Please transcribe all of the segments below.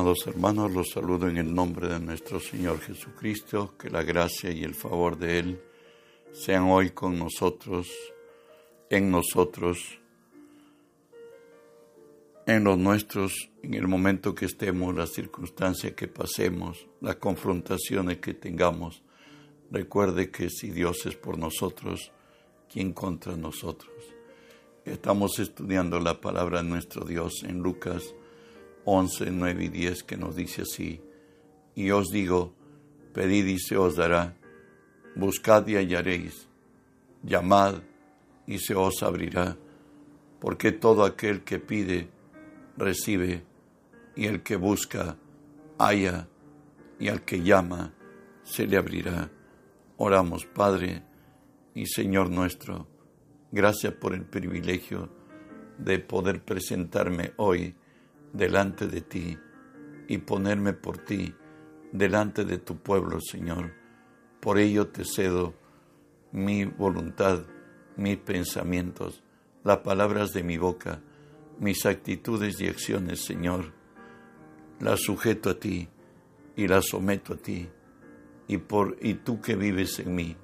Amados hermanos, los saludo en el nombre de nuestro Señor Jesucristo, que la gracia y el favor de Él sean hoy con nosotros, en nosotros, en los nuestros, en el momento que estemos, las circunstancias que pasemos, las confrontaciones que tengamos. Recuerde que si Dios es por nosotros, ¿quién contra nosotros? Estamos estudiando la palabra de nuestro Dios en Lucas 11, 9 y 10 que nos dice así, y os digo, pedid y se os dará, buscad y hallaréis, llamad y se os abrirá, porque todo aquel que pide, recibe, y el que busca, halla, y al que llama, se le abrirá. Oramos, Padre y Señor nuestro, gracias por el privilegio de poder presentarme hoy delante de ti y ponerme por ti delante de tu pueblo, Señor. Por ello te cedo mi voluntad, mis pensamientos, las palabras de mi boca, mis actitudes y acciones, Señor. Las sujeto a ti y las someto a ti. Y, por, y tú que vives en mí,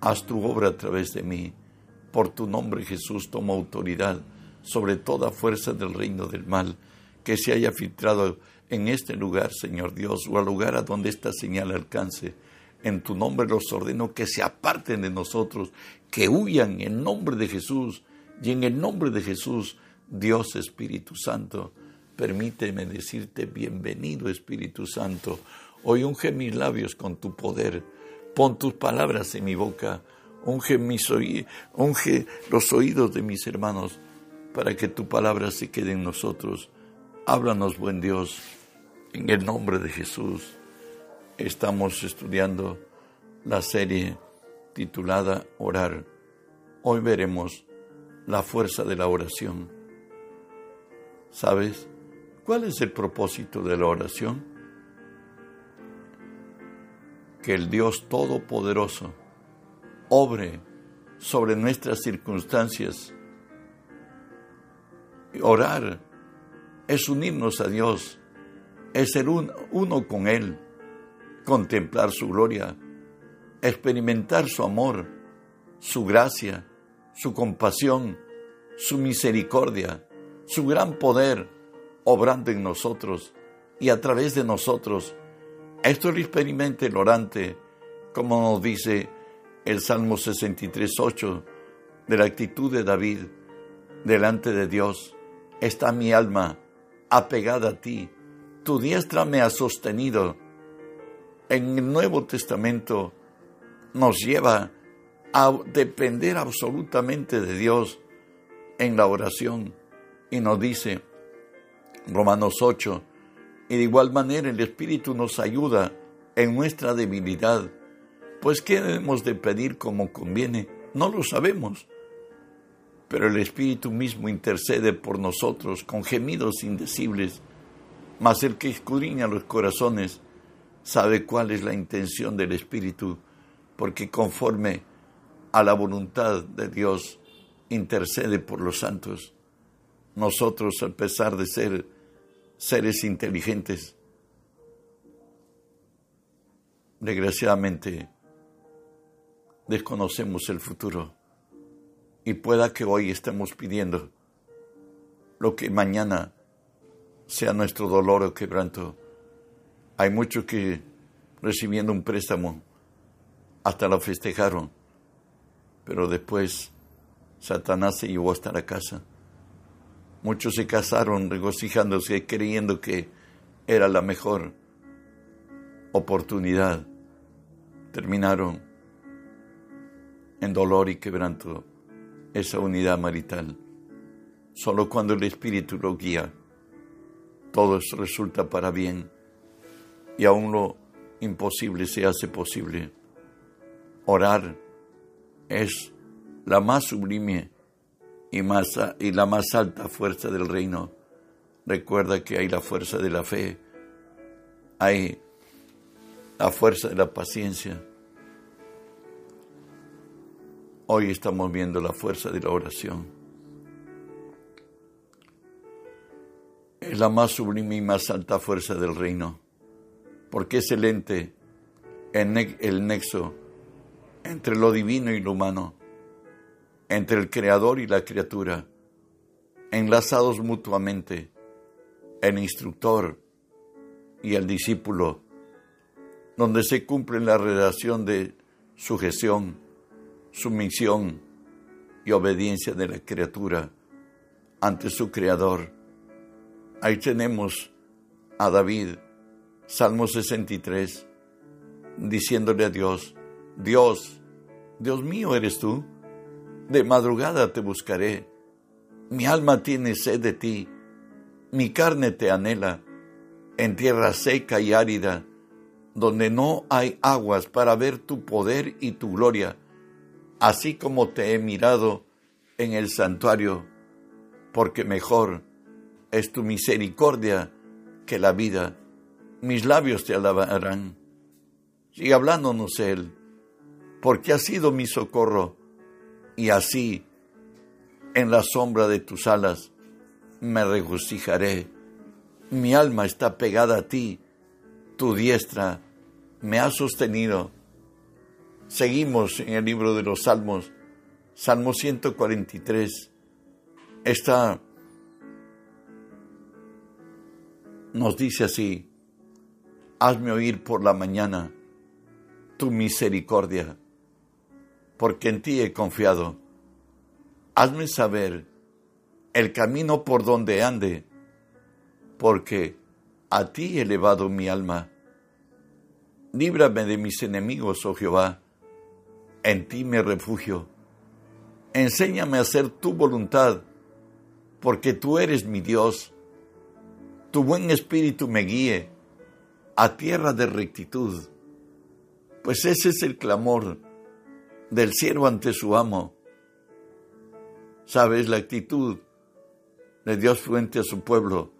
haz tu obra a través de mí. Por tu nombre, Jesús, toma autoridad sobre toda fuerza del reino del mal que se haya filtrado en este lugar, Señor Dios, o al lugar a donde esta señal alcance. En tu nombre los ordeno que se aparten de nosotros, que huyan en nombre de Jesús. Y en el nombre de Jesús, Dios Espíritu Santo, permíteme decirte bienvenido Espíritu Santo. Hoy unge mis labios con tu poder. Pon tus palabras en mi boca. Unge, mis unge los oídos de mis hermanos para que tu palabra se quede en nosotros Háblanos, buen Dios, en el nombre de Jesús. Estamos estudiando la serie titulada Orar. Hoy veremos la fuerza de la oración. ¿Sabes cuál es el propósito de la oración? Que el Dios Todopoderoso obre sobre nuestras circunstancias. Orar es unirnos a Dios, es ser uno con Él, contemplar su gloria, experimentar su amor, su gracia, su compasión, su misericordia, su gran poder obrando en nosotros y a través de nosotros. Esto lo experimenta el orante, como nos dice el Salmo 63.8, de la actitud de David delante de Dios. Está mi alma apegada a ti. Tu diestra me ha sostenido. En el Nuevo Testamento nos lleva a depender absolutamente de Dios en la oración y nos dice Romanos 8, y de igual manera el Espíritu nos ayuda en nuestra debilidad, pues ¿qué debemos de pedir como conviene? No lo sabemos pero el Espíritu mismo intercede por nosotros con gemidos indecibles, mas el que escudriña los corazones sabe cuál es la intención del Espíritu, porque conforme a la voluntad de Dios intercede por los santos. Nosotros, a pesar de ser seres inteligentes, desgraciadamente desconocemos el futuro y pueda que hoy estemos pidiendo lo que mañana sea nuestro dolor o quebranto. Hay muchos que recibiendo un préstamo hasta lo festejaron, pero después Satanás se llevó hasta la casa. Muchos se casaron regocijándose, creyendo que era la mejor oportunidad. Terminaron en dolor y quebranto esa unidad marital. Solo cuando el Espíritu lo guía, todo resulta para bien y aún lo imposible se hace posible. Orar es la más sublime y, más, y la más alta fuerza del reino. Recuerda que hay la fuerza de la fe, hay la fuerza de la paciencia, Hoy estamos viendo la fuerza de la oración. es la más sublime y más alta fuerza del reino, porque es el ente, el nexo entre lo divino y lo humano, entre el creador y la criatura, enlazados mutuamente, el instructor y el discípulo, donde se cumple la relación de sujeción, sumisión y obediencia de la criatura ante su creador. Ahí tenemos a David, Salmo 63, diciéndole a Dios, Dios, Dios mío eres tú, de madrugada te buscaré, mi alma tiene sed de ti, mi carne te anhela, en tierra seca y árida, donde no hay aguas para ver tu poder y tu gloria, así como te he mirado en el santuario, porque mejor es tu misericordia que la vida. Mis labios te alabarán. Sigue hablándonos Él, porque ha sido mi socorro, y así, en la sombra de tus alas, me regocijaré. Mi alma está pegada a ti, tu diestra me ha sostenido. Seguimos en el libro de los Salmos, Salmo 143. Esta nos dice así, hazme oír por la mañana tu misericordia, porque en ti he confiado. Hazme saber el camino por donde ande, porque a ti he elevado mi alma. Líbrame de mis enemigos, oh Jehová, en ti me refugio. Enséñame a hacer tu voluntad, porque tú eres mi Dios. Tu buen espíritu me guíe a tierra de rectitud, pues ese es el clamor del siervo ante su amo. Sabes la actitud de Dios frente a su pueblo.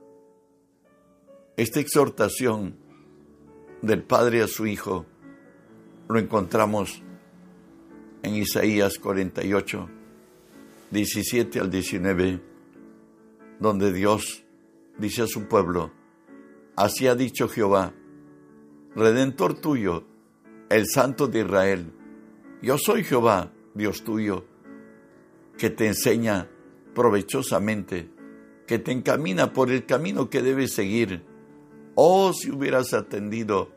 Esta exhortación del Padre a su Hijo lo encontramos en Isaías 48, 17 al 19, donde Dios dice a su pueblo, así ha dicho Jehová, Redentor tuyo, el Santo de Israel, yo soy Jehová, Dios tuyo, que te enseña provechosamente, que te encamina por el camino que debes seguir. Oh, si hubieras atendido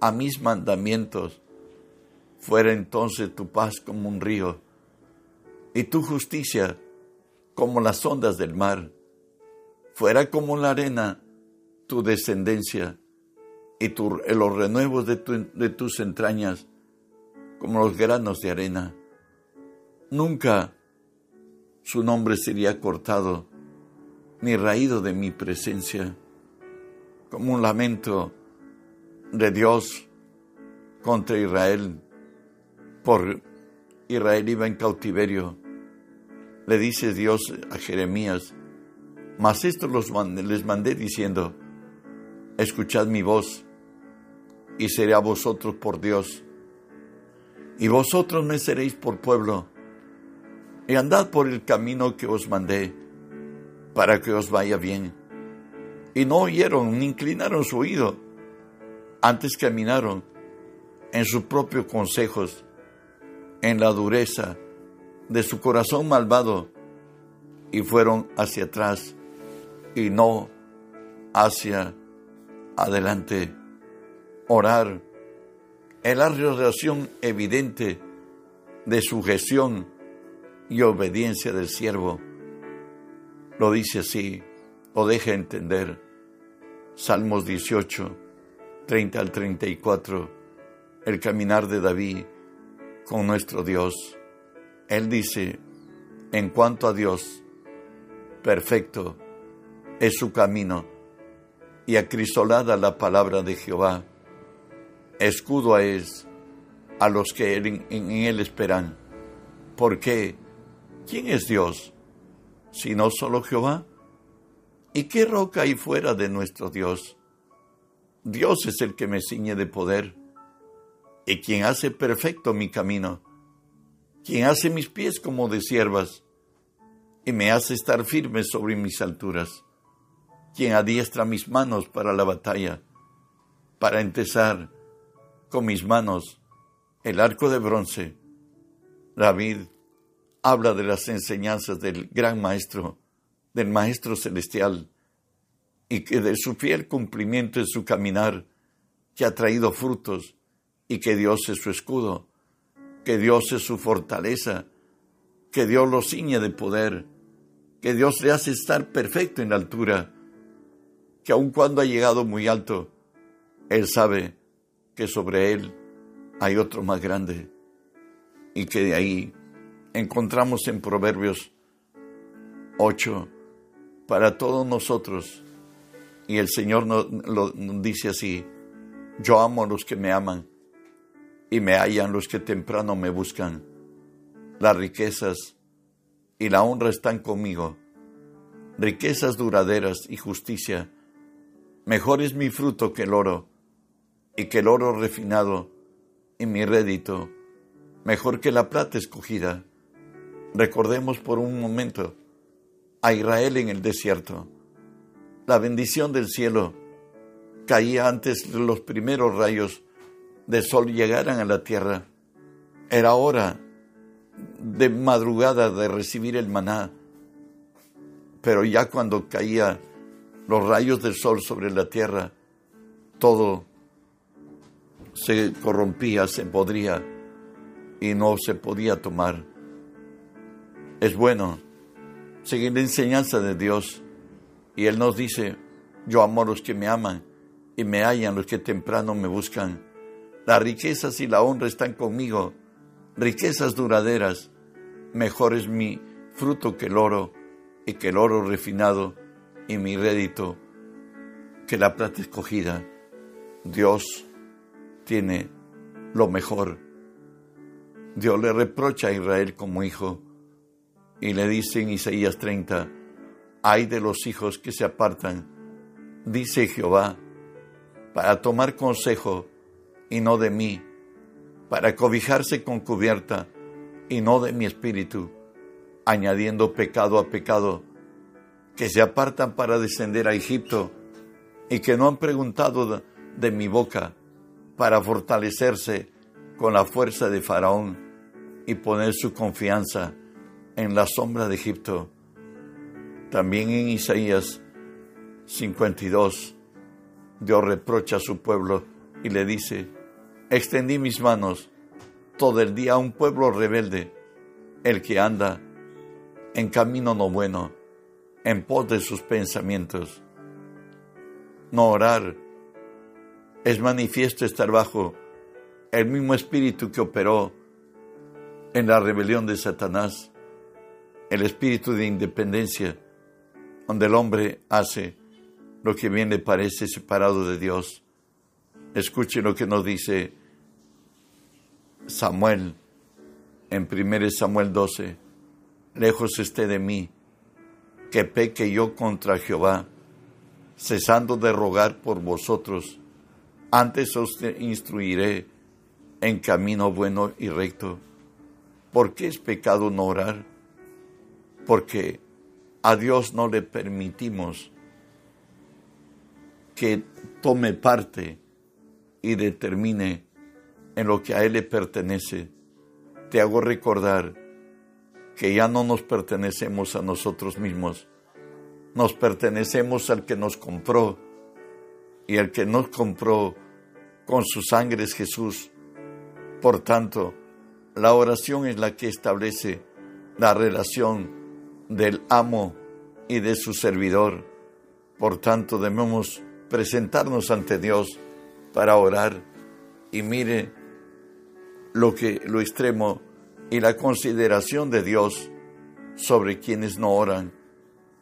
a mis mandamientos, fuera entonces tu paz como un río y tu justicia como las ondas del mar, fuera como la arena tu descendencia y los renuevos de, de tus entrañas como los granos de arena. Nunca su nombre sería cortado ni raído de mi presencia, como un lamento de Dios contra Israel, por Israel iba en cautiverio. Le dice Dios a Jeremías, mas esto los les mandé diciendo, escuchad mi voz y seré a vosotros por Dios, y vosotros me seréis por pueblo y andad por el camino que os mandé, para que os vaya bien. Y no oyeron ni inclinaron su oído, antes caminaron en sus propios consejos, en la dureza de su corazón malvado, y fueron hacia atrás y no hacia adelante. Orar es la relación evidente de sujeción y obediencia del siervo. Lo dice así, o deja entender. Salmos 18, 30 al 34, el caminar de David con nuestro Dios. Él dice, en cuanto a Dios, perfecto es su camino y acrisolada la palabra de Jehová. Escudo es a los que en, él esperan. porque ¿Quién es Dios? Sino solo Jehová. ¿Y qué roca hay fuera de nuestro Dios? Dios es el que me ciñe de poder y quien hace perfecto mi camino, quien hace mis pies como de siervas y me hace estar firme sobre mis alturas. quien adiestra mis manos para la batalla, para empezar con mis manos el arco de bronce. David habla de las enseñanzas del gran maestro, del maestro celestial, y que de su fiel cumplimiento en su caminar, que ha traído frutos, y que Dios es su escudo, que Dios es su fortaleza, que Dios lo ciñe de poder, que Dios le hace estar perfecto en la altura, que aun cuando ha llegado muy alto, Él sabe que sobre Él hay otro más grande y que de ahí encontramos en Proverbios 8 para todos nosotros. Y el Señor nos, lo, dice así, yo amo a los que me aman y me hallan los que temprano me buscan. Las riquezas y la honra están conmigo, riquezas duraderas y justicia. Mejor es mi fruto que el oro, y que el oro refinado, y mi rédito, mejor que la plata escogida. Recordemos por un momento a Israel en el desierto. La bendición del cielo caía antes de los primeros rayos del sol llegaran a la tierra. Era hora de madrugada de recibir el maná, pero ya cuando caía los rayos del sol sobre la tierra, todo se corrompía, se podría y no se podía tomar. Es bueno seguir la enseñanza de Dios y Él nos dice, yo amo a los que me aman y me hallan los que temprano me buscan. Las riquezas y la honra están conmigo, riquezas duraderas. Mejor es mi fruto que el oro y que el oro refinado y mi rédito que la plata escogida. Dios tiene lo mejor. Dios le reprocha a Israel como hijo y le dice en Isaías 30, hay de los hijos que se apartan, dice Jehová, para tomar consejo y no de mí, para cobijarse con cubierta y no de mi espíritu, añadiendo pecado a pecado, que se apartan para descender a Egipto y que no han preguntado de, mi boca para fortalecerse con la fuerza de Faraón y poner su confianza en la sombra de Egipto. También en Isaías 52, Dios reprocha a su pueblo y le dice, extendí mis manos todo el día a un pueblo rebelde, el que anda en camino no bueno, en pos de sus pensamientos. No orar es manifiesto estar bajo el mismo espíritu que operó en la rebelión de Satanás, el espíritu de independencia, donde el hombre hace lo que bien le parece separado de Dios. Escuchen lo que nos dice Samuel en 1 Samuel 12. Lejos esté de mí que peque yo contra Jehová, cesando de rogar por vosotros. Antes os instruiré en camino bueno y recto. ¿Por qué es pecado no orar? Porque a Dios no le permitimos que tome parte y determine en lo que a Él le pertenece, te hago recordar que ya no nos pertenecemos a nosotros mismos, nos pertenecemos al que nos compró y al que nos compró con su sangre es Jesús. Por tanto, la oración es la que establece la relación del amo y de su servidor. Por tanto, debemos presentarnos ante Dios para orar y mire lo que lo extremo y la consideración de Dios sobre quienes no oran.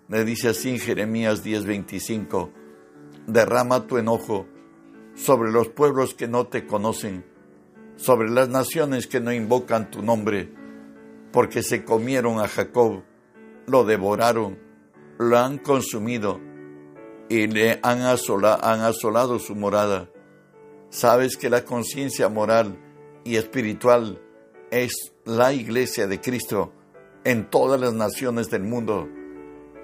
Le dice así en Jeremías 10:25, derrama tu enojo sobre los pueblos que no te conocen, sobre las naciones que no invocan tu nombre, porque se comieron a Jacob, lo devoraron, lo han consumido y le han, han asolado su morada. Sabes que la conciencia moral y espiritual es la iglesia de Cristo en todas las naciones del mundo.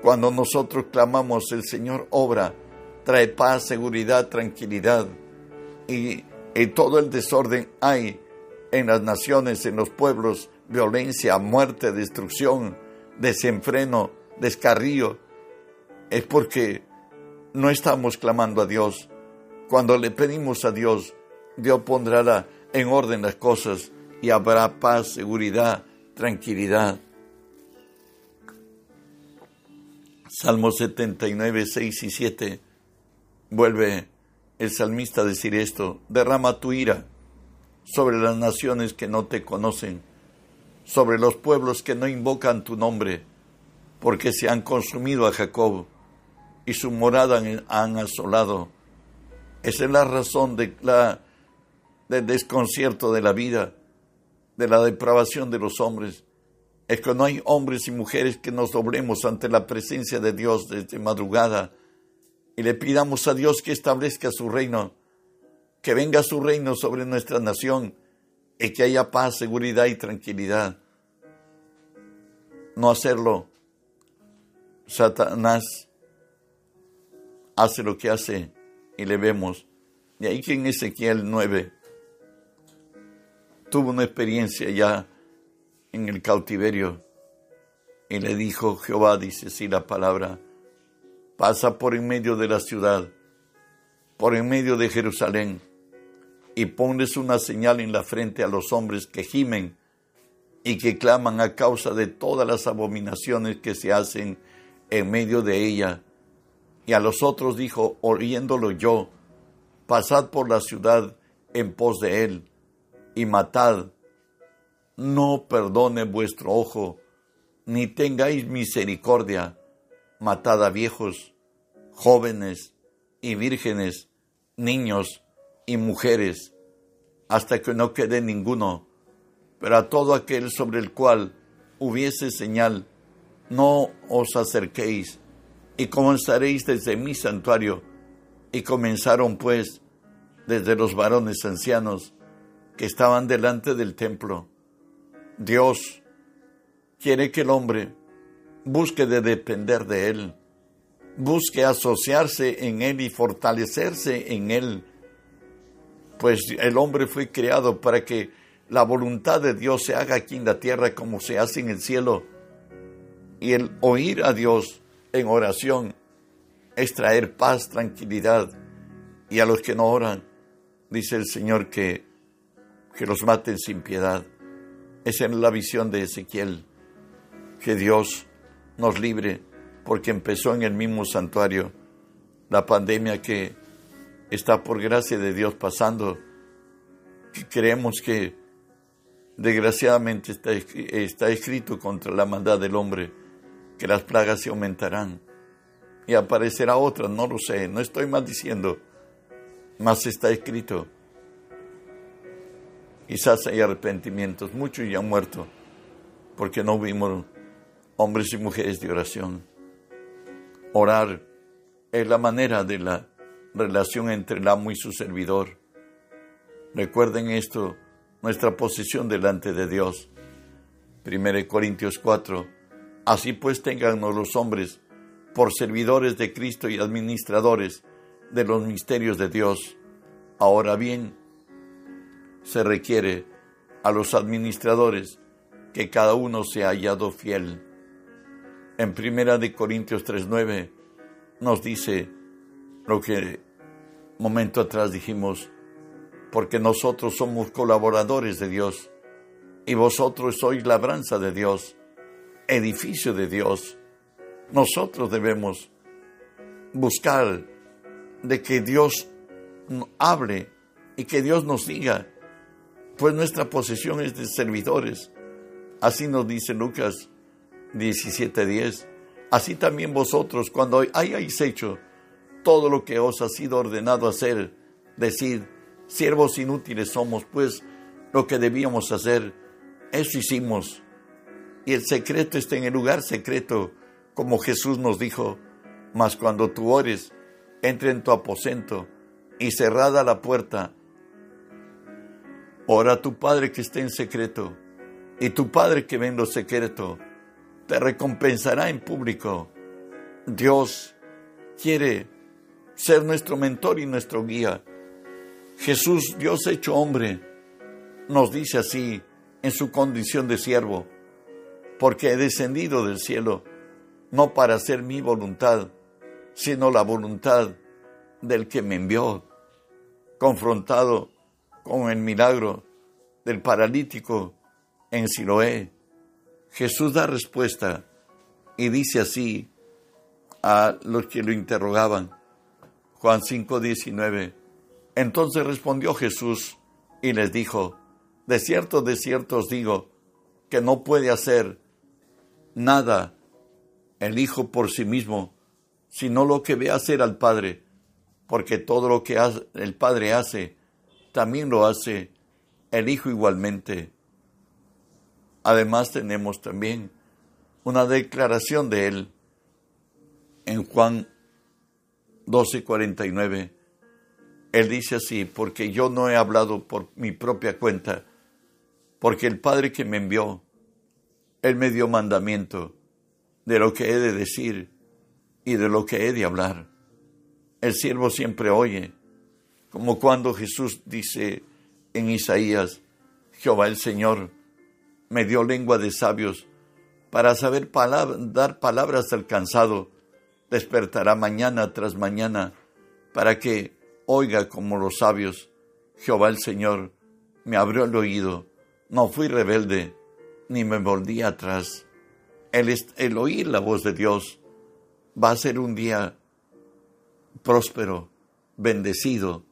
Cuando nosotros clamamos, el Señor obra, trae paz, seguridad, tranquilidad. Y, todo el desorden hay en las naciones, en los pueblos, violencia, muerte, destrucción, desenfreno, descarrío. Es porque no estamos clamando a Dios. Cuando le pedimos a Dios, Dios pondrá en orden las cosas y habrá paz, seguridad, tranquilidad. Salmo 79, 6 y 7 vuelve el salmista a decir esto, derrama tu ira sobre las naciones que no te conocen, sobre los pueblos que no invocan tu nombre, porque se han consumido a Jacob y su morada han asolado. Esa es la razón de del desconcierto de la vida, de la depravación de los hombres. Es que no hay hombres y mujeres que nos doblemos ante la presencia de Dios desde madrugada y le pidamos a Dios que establezca su reino, que venga su reino sobre nuestra nación y que haya paz, seguridad y tranquilidad. No hacerlo, Satanás hace lo que hace y le vemos. Y ahí que en Ezequiel 9 tuvo una experiencia ya en el cautiverio y le dijo Jehová, dice así la palabra, pasa por en medio de la ciudad, por en medio de Jerusalén, y ponles una señal en la frente a los hombres que gimen y que claman a causa de todas las abominaciones que se hacen en medio de ella y a los otros dijo, oyéndolo yo, pasad por la ciudad en pos de él y matad. No perdone vuestro ojo, ni tengáis misericordia. Matad a viejos, jóvenes y vírgenes, niños y mujeres, hasta que no quede ninguno. Pero a todo aquel sobre el cual hubiese señal, no os acerquéis y comenzaréis desde mi santuario. Y comenzaron pues desde los varones ancianos que estaban delante del templo. Dios quiere que el hombre busque de depender de Él, busque asociarse en Él y fortalecerse en Él, pues el hombre fue creado para que la voluntad de Dios se haga aquí en la tierra como se hace en el cielo. Y el oír a Dios en oración es traer paz, tranquilidad. Y a los que no oran, dice el Señor que, que los maten sin piedad. Esa es la visión de Ezequiel, que Dios nos libre, porque empezó en el mismo santuario la pandemia que está por gracia de Dios pasando, creemos que desgraciadamente está, está escrito contra la maldad del hombre que las plagas se aumentarán y aparecerá otra, no lo sé, no estoy maldiciendo, mas está escrito. Quizás hay arrepentimientos, muchos ya han muerto, porque no vimos hombres y mujeres de oración. Orar es la manera de la relación entre el amo y su servidor. Recuerden esto, nuestra posición delante de Dios. 1 Corintios 4, Así pues tenganos los hombres por servidores de Cristo y administradores de los misterios de Dios. Ahora bien, se requiere a los administradores que cada uno sea hallado fiel. En Primera de Corintios 3:9 nos dice lo que momento atrás dijimos, porque nosotros somos colaboradores de Dios y vosotros sois labranza de Dios edificio de Dios, nosotros debemos buscar de que Dios hable y que Dios nos diga, pues nuestra posesión es de servidores. Así nos dice Lucas 17:10. Así también vosotros, cuando hayáis hecho todo lo que os ha sido ordenado hacer, decid, siervos inútiles somos, pues lo que debíamos hacer, eso hicimos y el secreto está en el lugar secreto, como Jesús nos dijo. Mas cuando tú ores, entra en tu aposento y cerrada la puerta, ora a tu Padre que está en secreto, y tu Padre que ve en lo secreto, te recompensará en público. Dios quiere ser nuestro mentor y nuestro guía. Jesús, Dios hecho hombre, nos dice así en su condición de siervo, porque he descendido del cielo, no para hacer mi voluntad, sino la voluntad del que me envió, confrontado con el milagro del paralítico en Siloé. Jesús da respuesta y dice así a los que lo interrogaban. Juan 5:19. Entonces respondió Jesús y les dijo, de cierto, de cierto os digo, que no puede hacer nada el Hijo por sí mismo, sino lo que ve hacer al Padre, porque todo lo que el Padre hace, también lo hace el Hijo igualmente. Además tenemos también una declaración de Él en Juan 12:49. Él dice así, porque yo no he hablado por mi propia cuenta, porque el Padre que me envió, Él me dio mandamiento de lo que he de decir y de lo que he de hablar. El siervo siempre oye, como cuando Jesús dice en Isaías, Jehová el Señor me dio lengua de sabios para saber dar palabras al cansado, despertará mañana tras mañana para que oiga como los sabios. Jehová el Señor me abrió el oído, no fui rebelde, ni me volví atrás. El, oír la voz de Dios va a ser un día próspero, bendecido,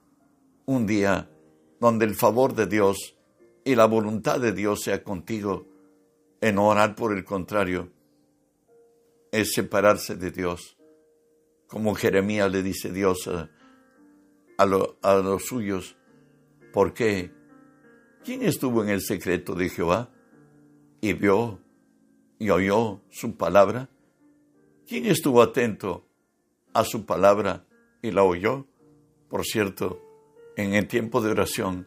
un día donde el favor de Dios y la voluntad de Dios sea contigo, en orar por el contrario, es separarse de Dios. Como Jeremías le dice Dios a, a los suyos, ¿por qué? ¿Quién estuvo en el secreto de Jehová y vio y oyó su palabra? ¿Quién estuvo atento a su palabra y la oyó? Por cierto, en el tiempo de oración,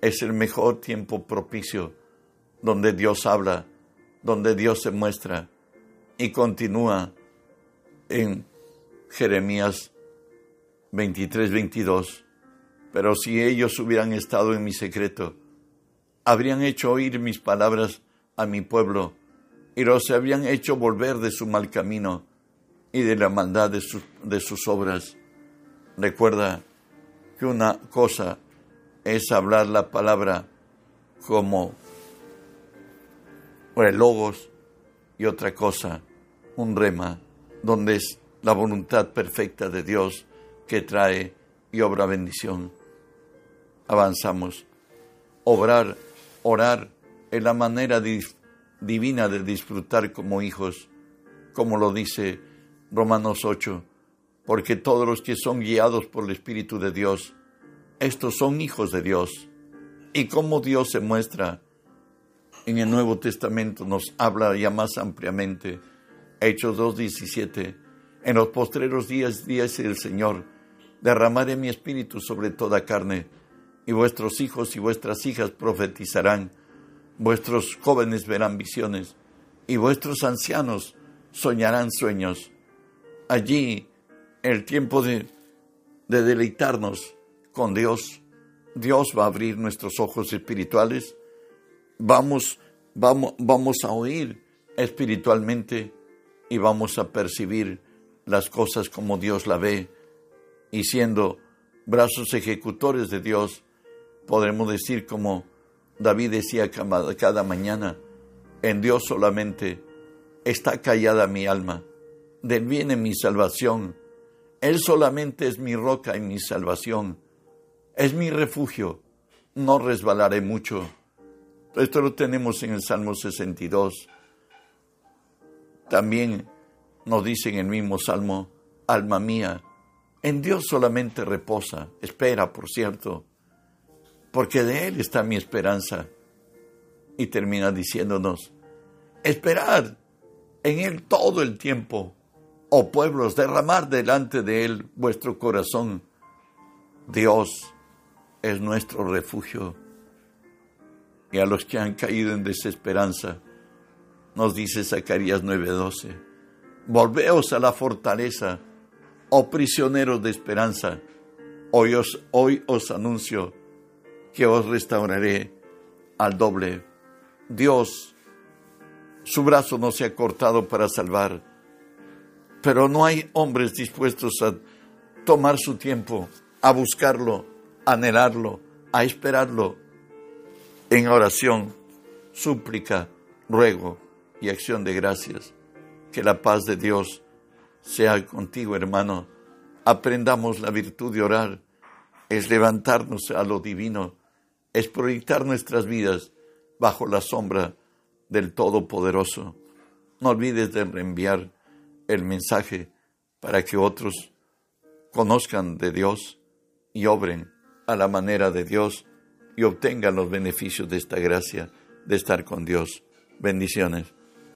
es el mejor tiempo propicio donde Dios habla, donde Dios se muestra y continúa en Jeremías 23, 22. Pero si ellos hubieran estado en mi secreto, habrían hecho oír mis palabras a mi pueblo y los habrían hecho volver de su mal camino y de la maldad de, de sus obras. Recuerda que una cosa es hablar la palabra como el logos y otra cosa, un rema, donde es la voluntad perfecta de Dios que trae y obra bendición. Avanzamos. Obrar, orar es la manera divina de disfrutar como hijos, como lo dice Romanos 8, porque todos los que son guiados por el Espíritu de Dios, estos son hijos de Dios. Y como Dios se muestra en el Nuevo Testamento, nos habla ya más ampliamente. Hechos 2.17. En los postreros días, dice el Señor, derramaré mi espíritu sobre toda carne, y vuestros hijos y vuestras hijas profetizarán, vuestros jóvenes verán visiones, y vuestros ancianos soñarán sueños. Allí el tiempo de, de deleitarnos con Dios. Dios va a abrir nuestros ojos espirituales. Vamos, vamos, vamos a oír espiritualmente y vamos a percibir las cosas como Dios la ve. Y siendo brazos ejecutores de Dios, podremos decir como David decía cada mañana, en Dios solamente está callada mi alma, de viene mi salvación. Él solamente es mi roca y mi salvación es mi refugio, no resbalaré mucho. Esto lo tenemos en el Salmo 62. También nos dice en el mismo Salmo, alma mía, en Dios solamente reposa, espera, por cierto, porque de Él está mi esperanza. Y termina diciéndonos, esperad en Él todo el tiempo, oh pueblos, derramar delante de Él vuestro corazón. Dios es nuestro refugio. Y a los que han caído en desesperanza, nos dice Zacarías 9:12, Volveos a la fortaleza, oh prisioneros de esperanza. Hoy os, hoy os anuncio que os restauraré al doble. Dios, su brazo no se ha cortado para salvar, pero no hay hombres dispuestos a tomar su tiempo, a buscarlo, a anhelarlo, a esperarlo en oración, súplica, ruego y acción de gracias. Que la paz de Dios sea contigo, hermano. Aprendamos la virtud de orar. Es levantarnos a lo divino. Es proyectar nuestras vidas bajo la sombra del Todopoderoso. No olvides de reenviar el mensaje para que otros conozcan de Dios y obren a la manera de Dios y obtengan los beneficios de esta gracia de estar con Dios. Bendiciones.